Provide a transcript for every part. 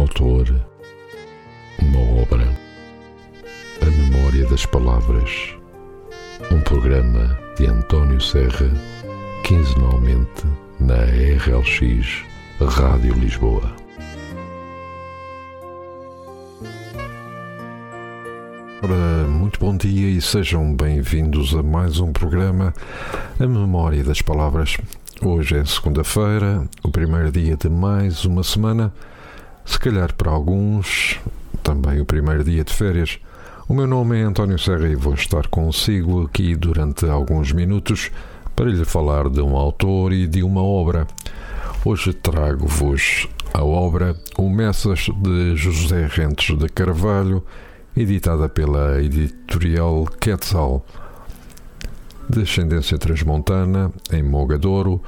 autor, uma obra, a memória das palavras, um programa de António Serra, quinzenalmente na RLX Rádio Lisboa. Ora, muito bom dia e sejam bem-vindos a mais um programa, A Memória das Palavras. Hoje é segunda-feira, o primeiro dia de mais uma semana, se calhar para alguns também o primeiro dia de férias. O meu nome é António Serra e vou estar consigo aqui durante alguns minutos para lhe falar de um autor e de uma obra. Hoje trago-vos a obra O Messas de José Rentes de Carvalho editada pela editorial Quetzal. Descendência transmontana, em Mogadouro,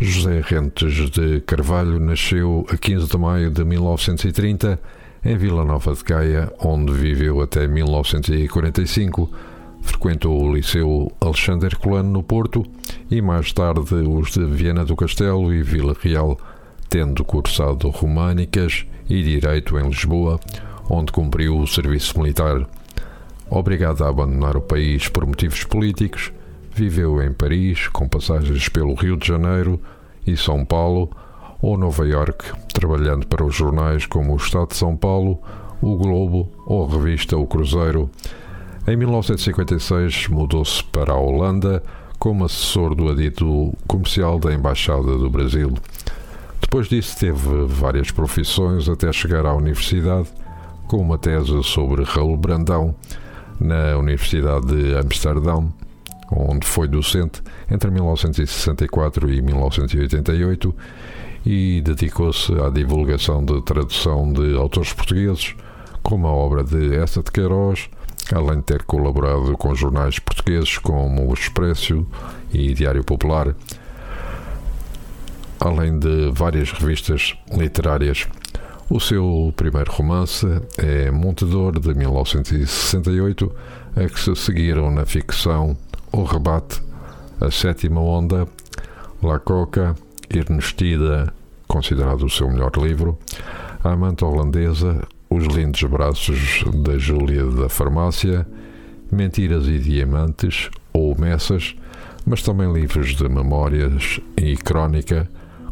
José Rentes de Carvalho nasceu a 15 de maio de 1930 em Vila Nova de Gaia, onde viveu até 1945. Frequentou o Liceu Alexandre Herculano no Porto e mais tarde os de Viena do Castelo e Vila Real, tendo cursado Românicas e Direito em Lisboa, onde cumpriu o serviço militar. Obrigado a abandonar o país por motivos políticos, viveu em Paris, com passagens pelo Rio de Janeiro e São Paulo, ou Nova York, trabalhando para os jornais como o Estado de São Paulo, o Globo ou a revista O Cruzeiro. Em 1956 mudou-se para a Holanda como assessor do adito comercial da Embaixada do Brasil. Depois disso teve várias profissões até chegar à universidade com uma tese sobre Raul Brandão na Universidade de Amsterdão, onde foi docente entre 1964 e 1988 e dedicou-se à divulgação de tradução de autores portugueses, como a obra de Essa de Queiroz, além de ter colaborado com jornais portugueses como o Expresso e Diário Popular, além de várias revistas literárias. O seu primeiro romance é Montedor, de 1968, a que se seguiram na ficção O Rebate, A Sétima Onda, La Coca, Ernestida, considerado o seu melhor livro, A Amante Holandesa, Os Lindos Braços da Júlia da Farmácia, Mentiras e Diamantes, ou Messas, mas também livros de memórias e crónica,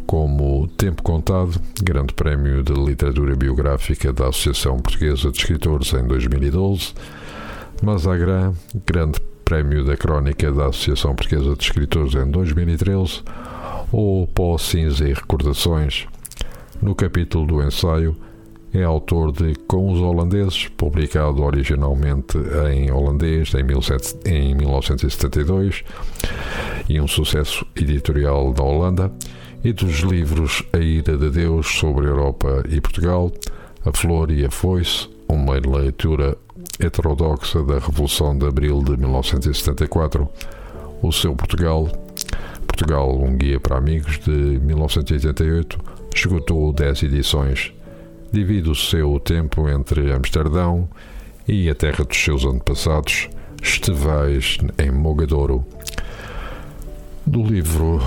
como Tempo Contado, Grande Prémio de Literatura Biográfica da Associação Portuguesa de Escritores em 2012, Mazagran, Grande Prémio da Crónica da Associação Portuguesa de Escritores em 2013, ou Pó Cinza e Recordações. No capítulo do ensaio, é autor de Com os Holandeses, publicado originalmente em holandês em 1972 e um sucesso editorial da Holanda e dos livros A Ira de Deus sobre a Europa e Portugal, A Flor e a Foice, uma leitura heterodoxa da Revolução de Abril de 1974, O Seu Portugal, Portugal, um guia para amigos, de 1988, esgotou 10 edições. Divide o seu tempo entre Amsterdão e a terra dos seus antepassados, Estevais, em Mogadouro. Do livro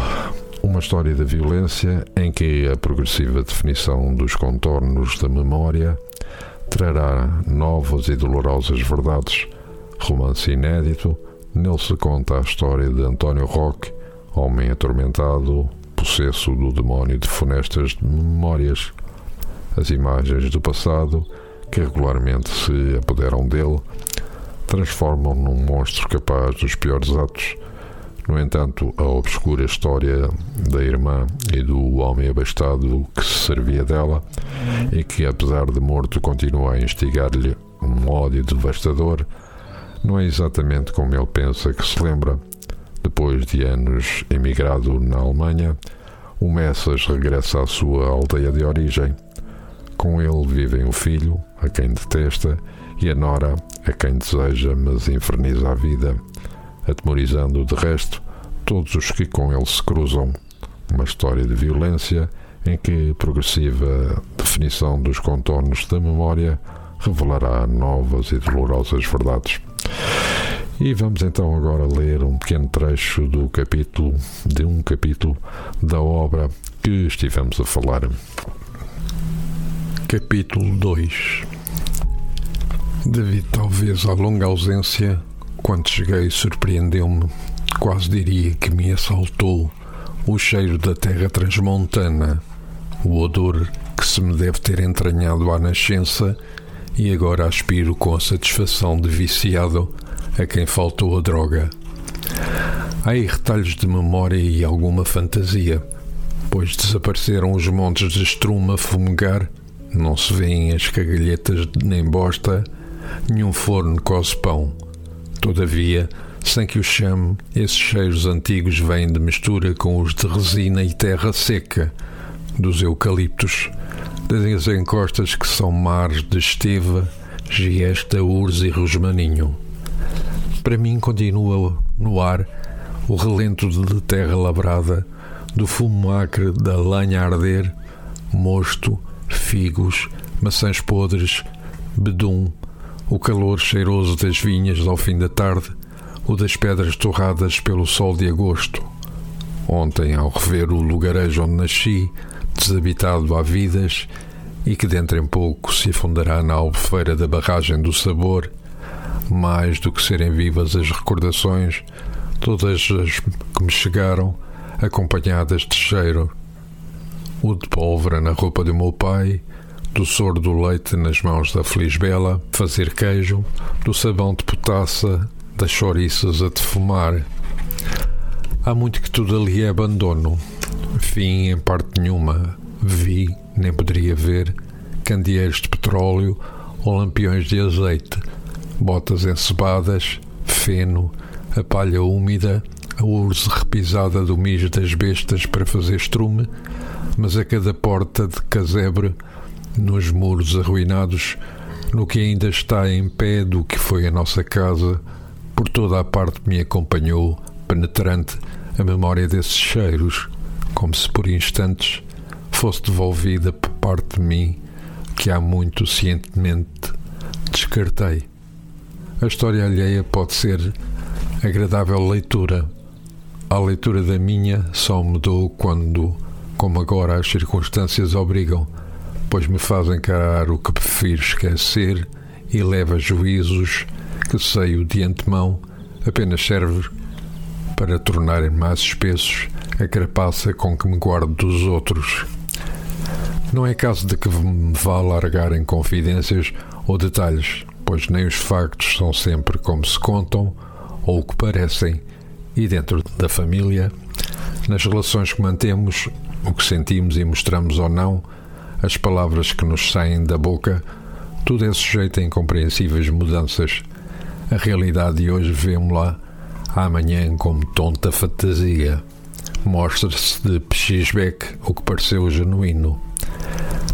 uma história da violência em que a progressiva definição dos contornos da memória trará novas e dolorosas verdades. Romance inédito, nele se conta a história de António Roque, homem atormentado, possesso do demónio de funestas memórias. As imagens do passado, que regularmente se apoderam dele, transformam num monstro capaz dos piores atos no entanto, a obscura história da irmã e do homem abastado que se servia dela e que, apesar de morto, continua a instigar-lhe um ódio devastador, não é exatamente como ele pensa que se lembra. Depois de anos emigrado na Alemanha, o Messas regressa à sua aldeia de origem. Com ele vivem o filho, a quem detesta, e a nora, a quem deseja, mas inferniza a vida atemorizando de resto todos os que com ele se cruzam. Uma história de violência em que a progressiva definição dos contornos da memória revelará novas e dolorosas verdades. E vamos então agora ler um pequeno trecho do capítulo, de um capítulo da obra que estivemos a falar. Capítulo 2 Devido talvez à longa ausência, quando cheguei surpreendeu-me, quase diria que me assaltou, o cheiro da terra transmontana, o odor que se me deve ter entranhado à nascença e agora aspiro com a satisfação de viciado a quem faltou a droga. Há aí retalhos de memória e alguma fantasia, pois desapareceram os montes de estrume a fumegar não se vêem as cagalhetas nem bosta, nenhum forno cose pão. Todavia, sem que o chame, esses cheiros antigos vêm de mistura com os de resina e terra seca, dos eucaliptos, das encostas que são mares de esteva, giesta, urze e rosmaninho. Para mim continua no ar o relento de terra lavrada, do fumo acre da lenha a arder, mosto, figos, maçãs podres, bedum, o calor cheiroso das vinhas ao fim da tarde, o das pedras torradas pelo sol de agosto. Ontem, ao rever o lugarejo onde nasci, desabitado há vidas, e que dentro em pouco se afundará na albufeira da barragem do sabor, mais do que serem vivas as recordações, todas as que me chegaram, acompanhadas de cheiro, o de pólvora na roupa do meu pai, do soro do leite nas mãos da feliz Bela, fazer queijo, do sabão de potassa, das chouriças a defumar. Há muito que tudo ali é abandono. Fim em parte nenhuma. Vi, nem poderia ver, candeeiros de petróleo ou lampiões de azeite, botas encebadas, feno, a palha úmida, a urze repisada do mijo das bestas para fazer estrume, mas a cada porta de casebre, nos muros arruinados, no que ainda está em pé do que foi a nossa casa, por toda a parte me acompanhou, penetrante, a memória desses cheiros, como se por instantes fosse devolvida por parte de mim, que há muito cientemente descartei. A história alheia pode ser agradável leitura. A leitura da minha só mudou quando como agora as circunstâncias obrigam, pois me fazem encarar o que prefiro esquecer e leva juízos que sei de antemão apenas serve para tornarem mais espessos a carapaça com que me guardo dos outros. Não é caso de que me vá largar em confidências ou detalhes, pois nem os factos são sempre como se contam ou o que parecem, e dentro da família, nas relações que mantemos, o que sentimos e mostramos ou não, as palavras que nos saem da boca, tudo é sujeito a incompreensíveis mudanças. A realidade de hoje vemos-la amanhã como tonta fantasia. Mostra-se de pechisbeck o que pareceu genuíno.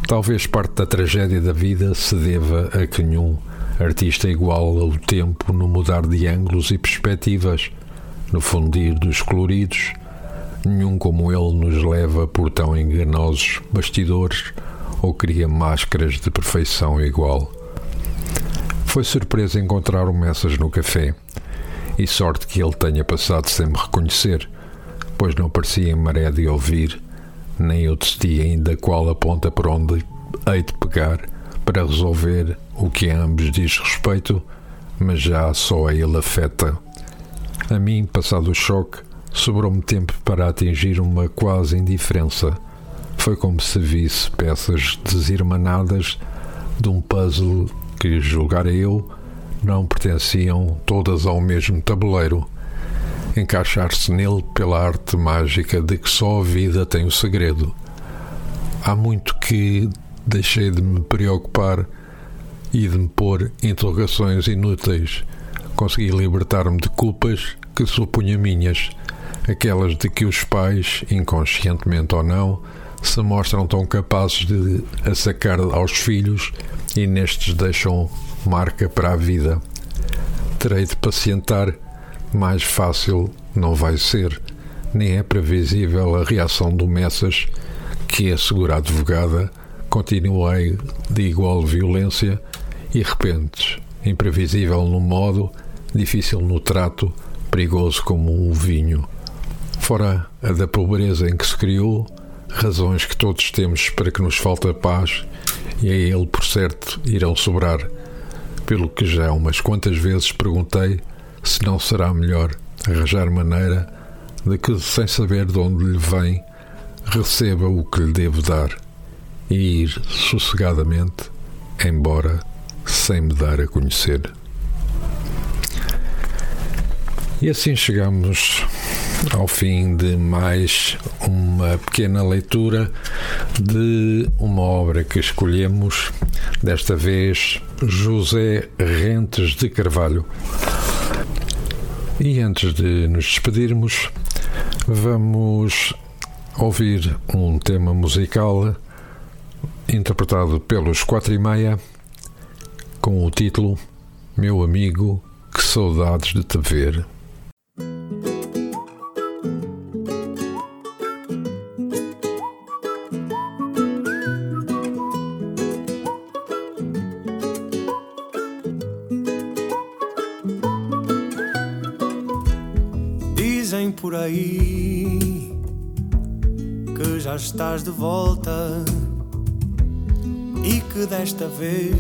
Talvez parte da tragédia da vida se deva a que nenhum artista igual ao tempo no mudar de ângulos e perspectivas, no fundir dos coloridos, Nenhum como ele nos leva por tão enganosos bastidores ou cria máscaras de perfeição igual. Foi surpresa encontrar o Messas no café, e sorte que ele tenha passado sem me reconhecer, pois não parecia em maré de ouvir, nem eu decidi ainda qual a ponta por onde hei de pegar para resolver o que a ambos diz respeito, mas já só a ele afeta. A mim, passado o choque, sobrou-me tempo para atingir uma quase indiferença. Foi como se visse peças desirmanadas de um puzzle que, julgara eu, não pertenciam todas ao mesmo tabuleiro. Encaixar-se nele pela arte mágica de que só a vida tem o segredo. Há muito que deixei de me preocupar e de me pôr interrogações inúteis. Consegui libertar-me de culpas que supunha minhas aquelas de que os pais, inconscientemente ou não, se mostram tão capazes de a sacar aos filhos e nestes deixam marca para a vida. Terei de pacientar, mais fácil não vai ser, nem é previsível a reação do Messas, que, a segura advogada, continuei de igual violência e repentes, imprevisível no modo, difícil no trato, perigoso como um vinho. Fora a da pobreza em que se criou, razões que todos temos para que nos falte a paz e a ele, por certo, irão sobrar, pelo que já umas quantas vezes perguntei se não será melhor arranjar maneira de que, sem saber de onde lhe vem, receba o que lhe devo dar e ir sossegadamente embora sem me dar a conhecer. E assim chegamos ao fim de mais uma pequena leitura de uma obra que escolhemos, desta vez José Rentes de Carvalho. E antes de nos despedirmos, vamos ouvir um tema musical interpretado pelos Quatro e Meia com o título Meu Amigo, que saudades de te ver. Estás de volta e que desta vez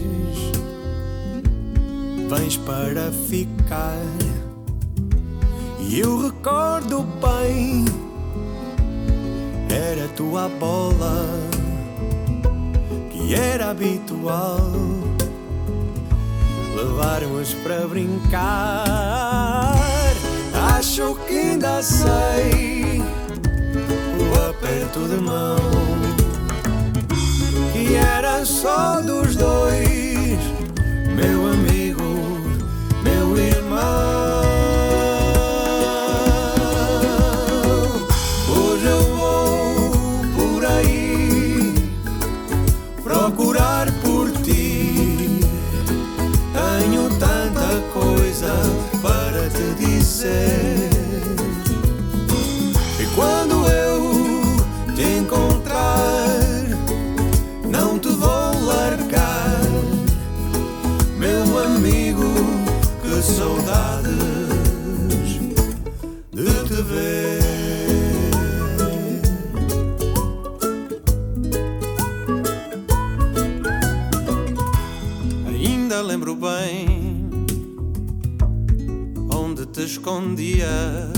vens para ficar. E eu recordo bem, era tua bola que era habitual levarmos para brincar. Acho que ainda sei aperto de mão. Que era só dos escondias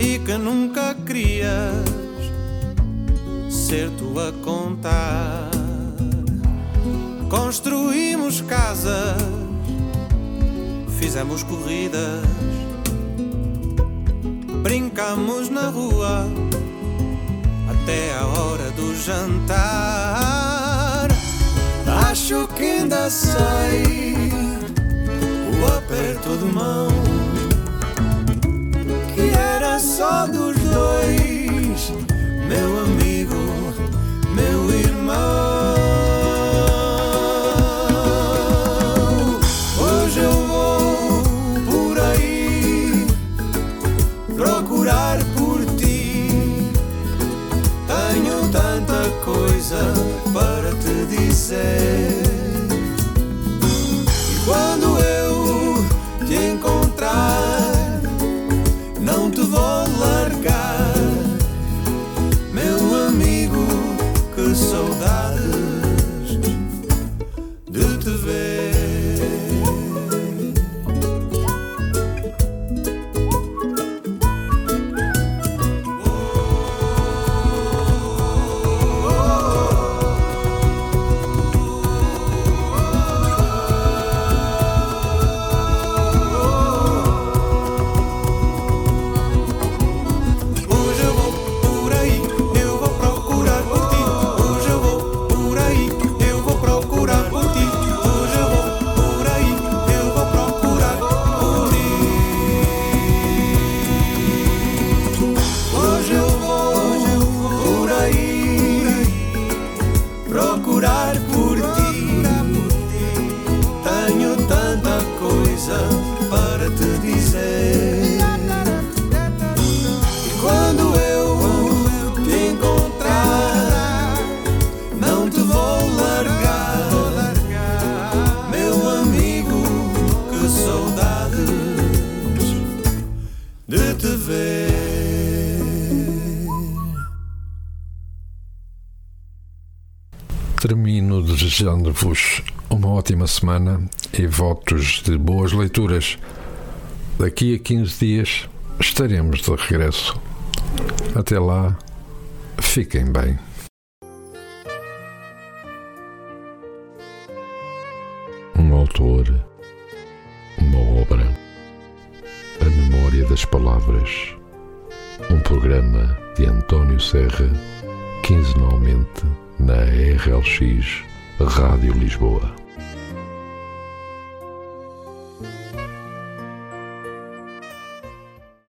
e que nunca querias ser tu a contar. Construímos casas, fizemos corridas, brincamos na rua até a hora do jantar. Acho que ainda sei o aperto de mão que era só dos dois, desejando-vos uma ótima semana e votos de boas leituras. Daqui a 15 dias estaremos de regresso. Até lá, fiquem bem. Um autor, uma obra, a memória das palavras. Um programa de António Serra, quinzenalmente na RLX Rádio Lisboa.